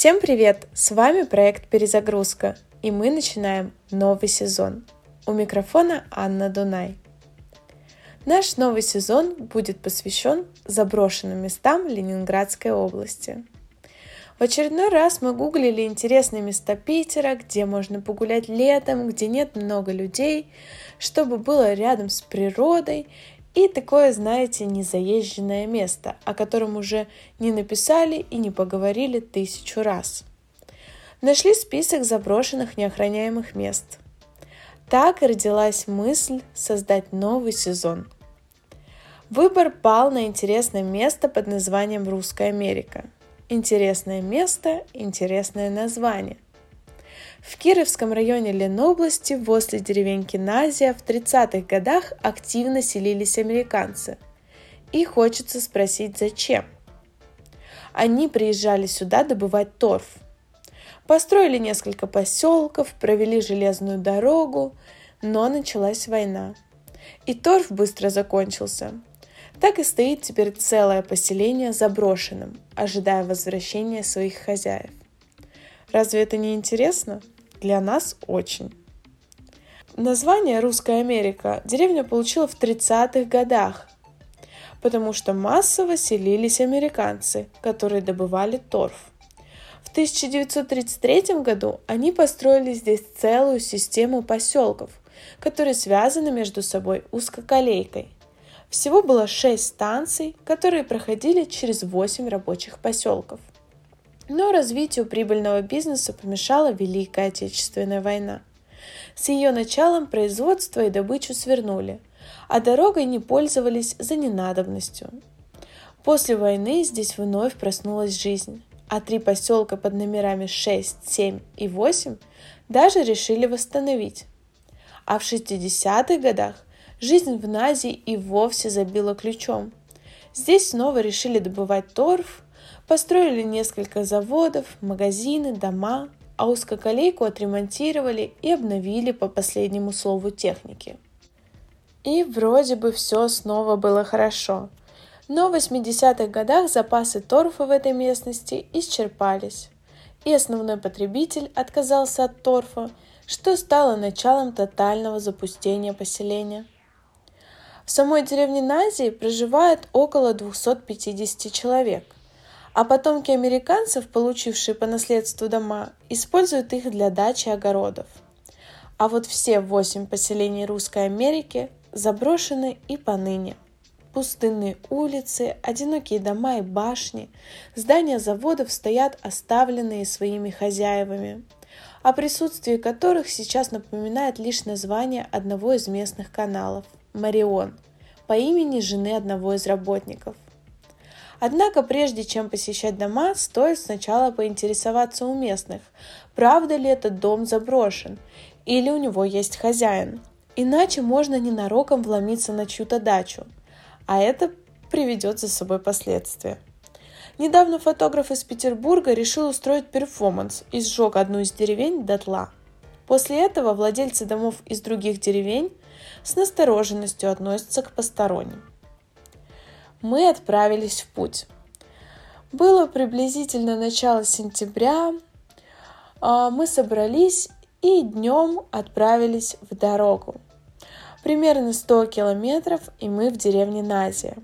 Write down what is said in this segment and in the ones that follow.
Всем привет! С вами проект «Перезагрузка» и мы начинаем новый сезон. У микрофона Анна Дунай. Наш новый сезон будет посвящен заброшенным местам Ленинградской области. В очередной раз мы гуглили интересные места Питера, где можно погулять летом, где нет много людей, чтобы было рядом с природой и такое, знаете, незаезженное место, о котором уже не написали и не поговорили тысячу раз. Нашли список заброшенных неохраняемых мест. Так и родилась мысль создать новый сезон. Выбор пал на интересное место под названием «Русская Америка». Интересное место, интересное название – в Кировском районе Ленобласти возле деревеньки Назия в 30-х годах активно селились американцы. И хочется спросить, зачем? Они приезжали сюда добывать торф. Построили несколько поселков, провели железную дорогу, но началась война. И торф быстро закончился. Так и стоит теперь целое поселение заброшенным, ожидая возвращения своих хозяев. Разве это не интересно? Для нас очень. Название «Русская Америка» деревня получила в 30-х годах, потому что массово селились американцы, которые добывали торф. В 1933 году они построили здесь целую систему поселков, которые связаны между собой узкоколейкой. Всего было шесть станций, которые проходили через восемь рабочих поселков. Но развитию прибыльного бизнеса помешала Великая Отечественная война. С ее началом производство и добычу свернули, а дорогой не пользовались за ненадобностью. После войны здесь вновь проснулась жизнь, а три поселка под номерами 6, 7 и 8 даже решили восстановить. А в 60-х годах жизнь в Назии и вовсе забила ключом. Здесь снова решили добывать торф, Построили несколько заводов, магазины, дома, а узкоколейку отремонтировали и обновили по последнему слову техники. И вроде бы все снова было хорошо. Но в 80-х годах запасы торфа в этой местности исчерпались, и основной потребитель отказался от торфа, что стало началом тотального запустения поселения. В самой деревне Назии проживает около 250 человек – а потомки американцев, получившие по наследству дома, используют их для дачи огородов. А вот все восемь поселений Русской Америки заброшены и поныне. Пустынные улицы, одинокие дома и башни, здания заводов стоят оставленные своими хозяевами, о присутствии которых сейчас напоминает лишь название одного из местных каналов – Марион, по имени жены одного из работников – Однако, прежде чем посещать дома, стоит сначала поинтересоваться у местных, правда ли этот дом заброшен или у него есть хозяин. Иначе можно ненароком вломиться на чью-то дачу, а это приведет за собой последствия. Недавно фотограф из Петербурга решил устроить перформанс и сжег одну из деревень дотла. После этого владельцы домов из других деревень с настороженностью относятся к посторонним мы отправились в путь. Было приблизительно начало сентября. А, мы собрались и днем отправились в дорогу. Примерно 100 километров, и мы в деревне Назия.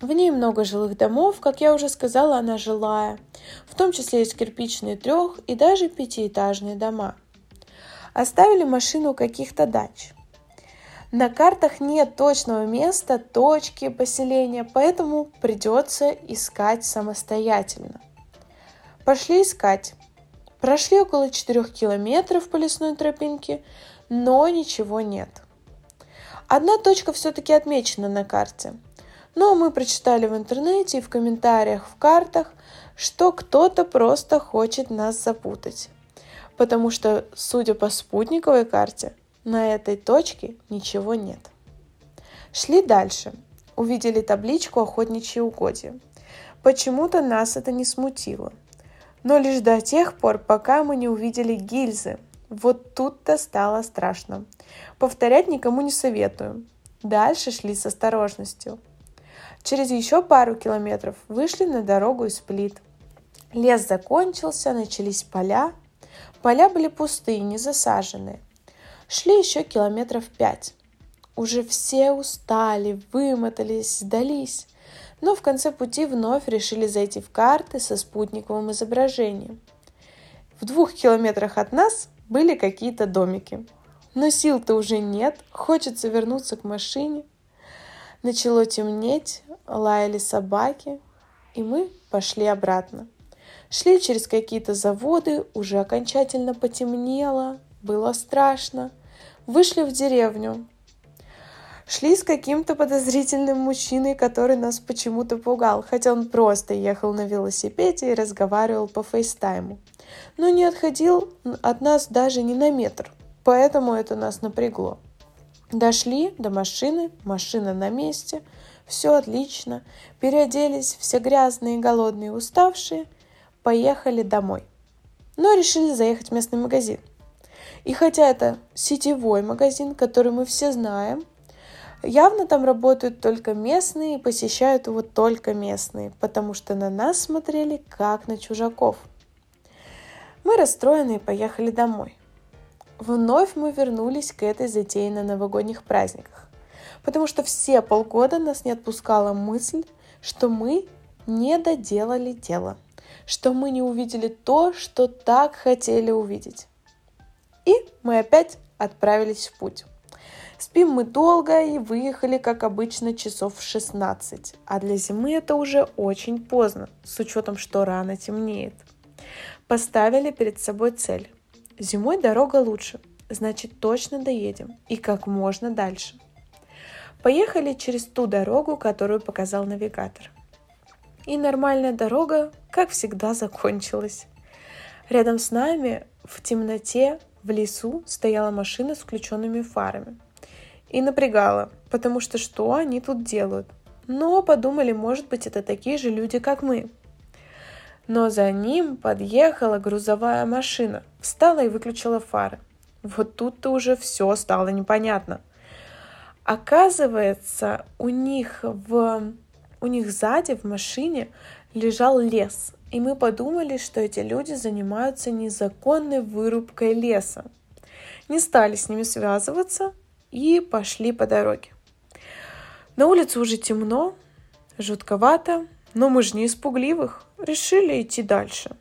В ней много жилых домов, как я уже сказала, она жилая. В том числе есть кирпичные трех- и даже пятиэтажные дома. Оставили машину у каких-то дач. На картах нет точного места, точки поселения, поэтому придется искать самостоятельно. Пошли искать. Прошли около 4 километров по лесной тропинке, но ничего нет. Одна точка все-таки отмечена на карте. Но мы прочитали в интернете и в комментариях в картах, что кто-то просто хочет нас запутать. Потому что, судя по спутниковой карте, на этой точке ничего нет. Шли дальше. Увидели табличку «Охотничьи угодья». Почему-то нас это не смутило. Но лишь до тех пор, пока мы не увидели гильзы. Вот тут-то стало страшно. Повторять никому не советую. Дальше шли с осторожностью. Через еще пару километров вышли на дорогу из плит. Лес закончился, начались поля. Поля были пустые, не засаженные. Шли еще километров пять. Уже все устали, вымотались, сдались. Но в конце пути вновь решили зайти в карты со спутниковым изображением. В двух километрах от нас были какие-то домики. Но сил-то уже нет, хочется вернуться к машине. Начало темнеть, лаяли собаки, и мы пошли обратно. Шли через какие-то заводы, уже окончательно потемнело, было страшно. Вышли в деревню. Шли с каким-то подозрительным мужчиной, который нас почему-то пугал, хотя он просто ехал на велосипеде и разговаривал по фейстайму. Но не отходил от нас даже не на метр, поэтому это нас напрягло. Дошли до машины, машина на месте, все отлично, переоделись, все грязные, голодные, уставшие, поехали домой. Но решили заехать в местный магазин. И хотя это сетевой магазин, который мы все знаем, явно там работают только местные и посещают его только местные, потому что на нас смотрели как на чужаков. Мы расстроенные поехали домой. Вновь мы вернулись к этой затее на новогодних праздниках, потому что все полгода нас не отпускала мысль, что мы не доделали дело что мы не увидели то, что так хотели увидеть. И мы опять отправились в путь. Спим мы долго и выехали, как обычно, часов в 16. А для зимы это уже очень поздно, с учетом, что рано темнеет. Поставили перед собой цель. Зимой дорога лучше, значит точно доедем и как можно дальше. Поехали через ту дорогу, которую показал навигатор. И нормальная дорога, как всегда, закончилась. Рядом с нами в темноте в лесу стояла машина с включенными фарами. И напрягала, потому что что они тут делают? Но подумали, может быть, это такие же люди, как мы. Но за ним подъехала грузовая машина, встала и выключила фары. Вот тут-то уже все стало непонятно. Оказывается, у них в у них сзади в машине лежал лес, и мы подумали, что эти люди занимаются незаконной вырубкой леса. Не стали с ними связываться и пошли по дороге. На улице уже темно, жутковато, но мы же не испугливых, решили идти дальше.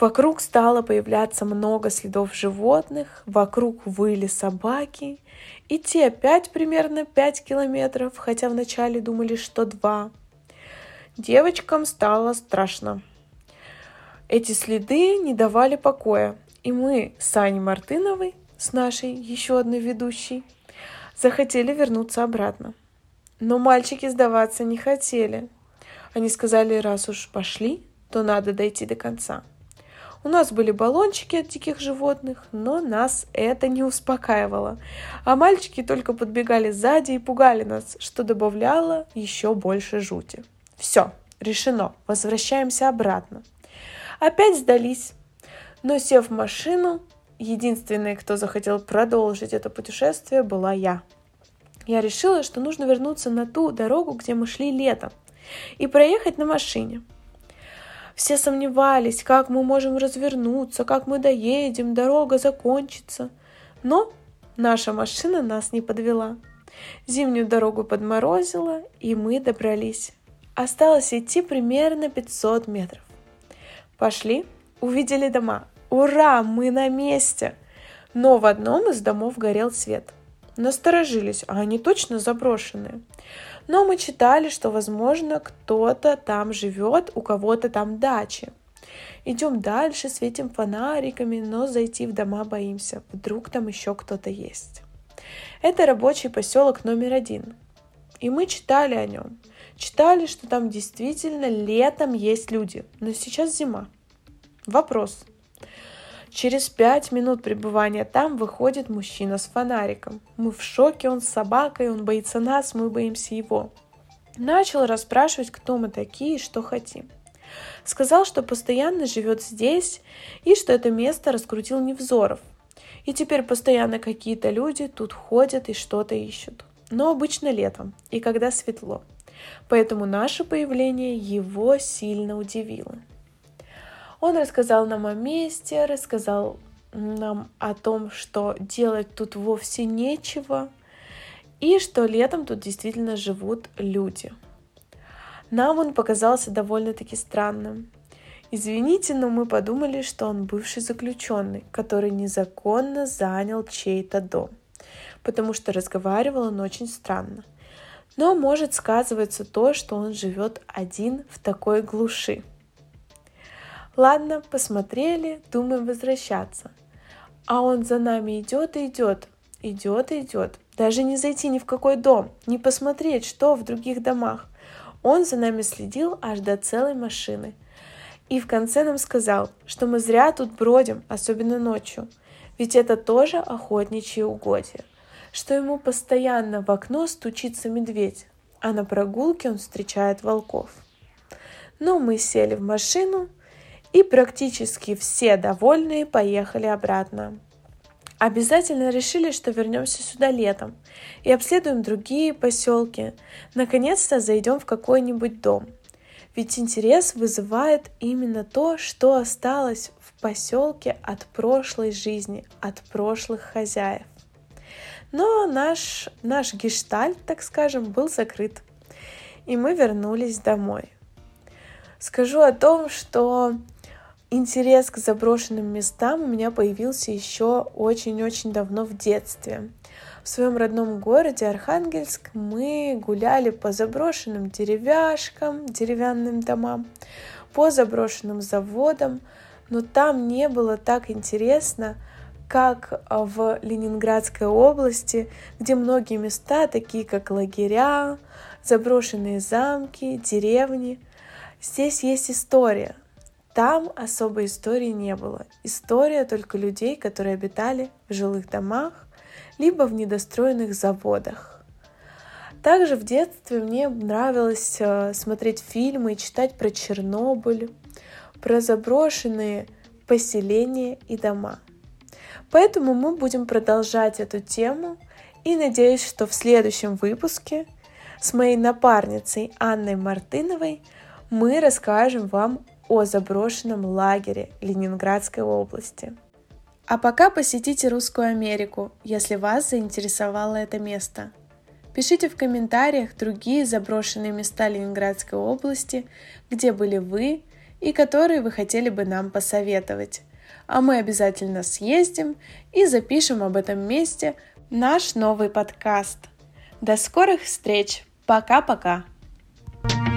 Вокруг стало появляться много следов животных, вокруг выли собаки, Идти опять примерно 5 километров, хотя вначале думали, что 2. Девочкам стало страшно. Эти следы не давали покоя, и мы с Аней Мартыновой, с нашей еще одной ведущей, захотели вернуться обратно. Но мальчики сдаваться не хотели. Они сказали, раз уж пошли, то надо дойти до конца. У нас были баллончики от диких животных, но нас это не успокаивало. А мальчики только подбегали сзади и пугали нас, что добавляло еще больше жути. Все, решено, возвращаемся обратно. Опять сдались, но сев в машину, единственной, кто захотел продолжить это путешествие, была я. Я решила, что нужно вернуться на ту дорогу, где мы шли летом, и проехать на машине. Все сомневались, как мы можем развернуться, как мы доедем, дорога закончится. Но наша машина нас не подвела. Зимнюю дорогу подморозила, и мы добрались. Осталось идти примерно 500 метров. Пошли, увидели дома. Ура, мы на месте! Но в одном из домов горел свет. Насторожились, а они точно заброшенные. Но мы читали, что, возможно, кто-то там живет, у кого-то там дачи. Идем дальше, светим фонариками, но зайти в дома боимся. Вдруг там еще кто-то есть. Это рабочий поселок номер один. И мы читали о нем. Читали, что там действительно летом есть люди, но сейчас зима. Вопрос. Через пять минут пребывания там выходит мужчина с фонариком. Мы в шоке, он с собакой, он боится нас, мы боимся его. Начал расспрашивать, кто мы такие и что хотим. Сказал, что постоянно живет здесь и что это место раскрутил Невзоров. И теперь постоянно какие-то люди тут ходят и что-то ищут. Но обычно летом и когда светло. Поэтому наше появление его сильно удивило. Он рассказал нам о месте, рассказал нам о том, что делать тут вовсе нечего, и что летом тут действительно живут люди. Нам он показался довольно-таки странным. Извините, но мы подумали, что он бывший заключенный, который незаконно занял чей-то дом, потому что разговаривал он очень странно. Но может сказывается то, что он живет один в такой глуши. Ладно, посмотрели, думаем возвращаться. А он за нами идет и идет, идет и идет. Даже не зайти ни в какой дом, не посмотреть, что в других домах. Он за нами следил аж до целой машины. И в конце нам сказал, что мы зря тут бродим, особенно ночью, ведь это тоже охотничьи угодья, что ему постоянно в окно стучится медведь, а на прогулке он встречает волков. Но мы сели в машину, и практически все довольные поехали обратно. Обязательно решили, что вернемся сюда летом и обследуем другие поселки. Наконец-то зайдем в какой-нибудь дом – ведь интерес вызывает именно то, что осталось в поселке от прошлой жизни, от прошлых хозяев. Но наш, наш гештальт, так скажем, был закрыт. И мы вернулись домой. Скажу о том, что интерес к заброшенным местам у меня появился еще очень-очень давно в детстве. В своем родном городе Архангельск мы гуляли по заброшенным деревяшкам, деревянным домам, по заброшенным заводам, но там не было так интересно, как в Ленинградской области, где многие места, такие как лагеря, заброшенные замки, деревни, здесь есть история. Там особой истории не было. История только людей, которые обитали в жилых домах, либо в недостроенных заводах. Также в детстве мне нравилось э, смотреть фильмы и читать про Чернобыль, про заброшенные поселения и дома. Поэтому мы будем продолжать эту тему и надеюсь, что в следующем выпуске с моей напарницей Анной Мартыновой мы расскажем вам о заброшенном лагере Ленинградской области. А пока посетите Русскую Америку, если вас заинтересовало это место. Пишите в комментариях другие заброшенные места Ленинградской области, где были вы и которые вы хотели бы нам посоветовать а мы обязательно съездим и запишем об этом месте наш новый подкаст. До скорых встреч! Пока-пока! thank you